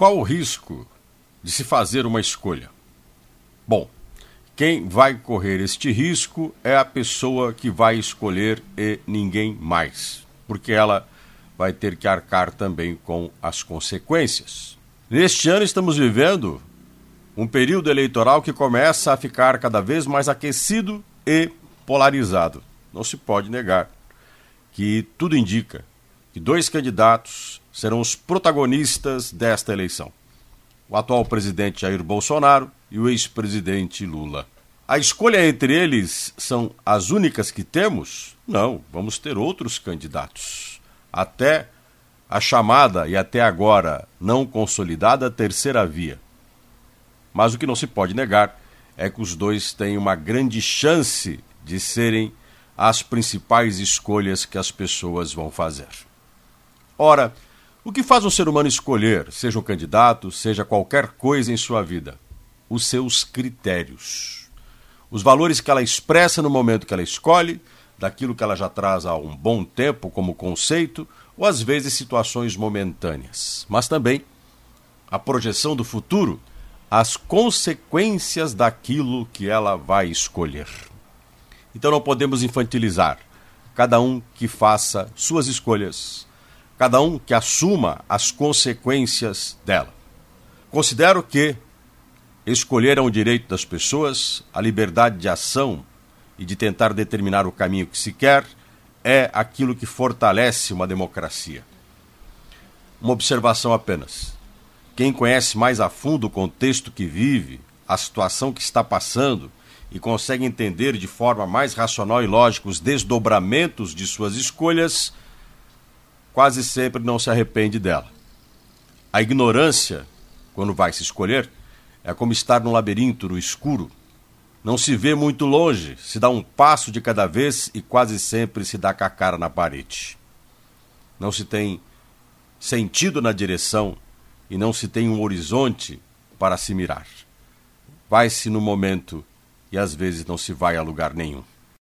Qual o risco de se fazer uma escolha? Bom, quem vai correr este risco é a pessoa que vai escolher e ninguém mais, porque ela vai ter que arcar também com as consequências. Neste ano estamos vivendo um período eleitoral que começa a ficar cada vez mais aquecido e polarizado. Não se pode negar que tudo indica que dois candidatos serão os protagonistas desta eleição: o atual presidente Jair Bolsonaro e o ex-presidente Lula. A escolha entre eles são as únicas que temos? Não, vamos ter outros candidatos. Até a chamada e até agora não consolidada terceira via. Mas o que não se pode negar é que os dois têm uma grande chance de serem as principais escolhas que as pessoas vão fazer. Ora, o que faz um ser humano escolher, seja um candidato, seja qualquer coisa em sua vida? Os seus critérios. Os valores que ela expressa no momento que ela escolhe, daquilo que ela já traz há um bom tempo como conceito, ou às vezes situações momentâneas. Mas também a projeção do futuro, as consequências daquilo que ela vai escolher. Então não podemos infantilizar. Cada um que faça suas escolhas cada um que assuma as consequências dela. Considero que escolher é um direito das pessoas, a liberdade de ação e de tentar determinar o caminho que se quer é aquilo que fortalece uma democracia. Uma observação apenas. Quem conhece mais a fundo o contexto que vive, a situação que está passando e consegue entender de forma mais racional e lógica os desdobramentos de suas escolhas, quase sempre não se arrepende dela. A ignorância, quando vai se escolher, é como estar num labirinto no escuro. Não se vê muito longe, se dá um passo de cada vez e quase sempre se dá com a cara na parede. Não se tem sentido na direção e não se tem um horizonte para se mirar. Vai-se no momento e às vezes não se vai a lugar nenhum.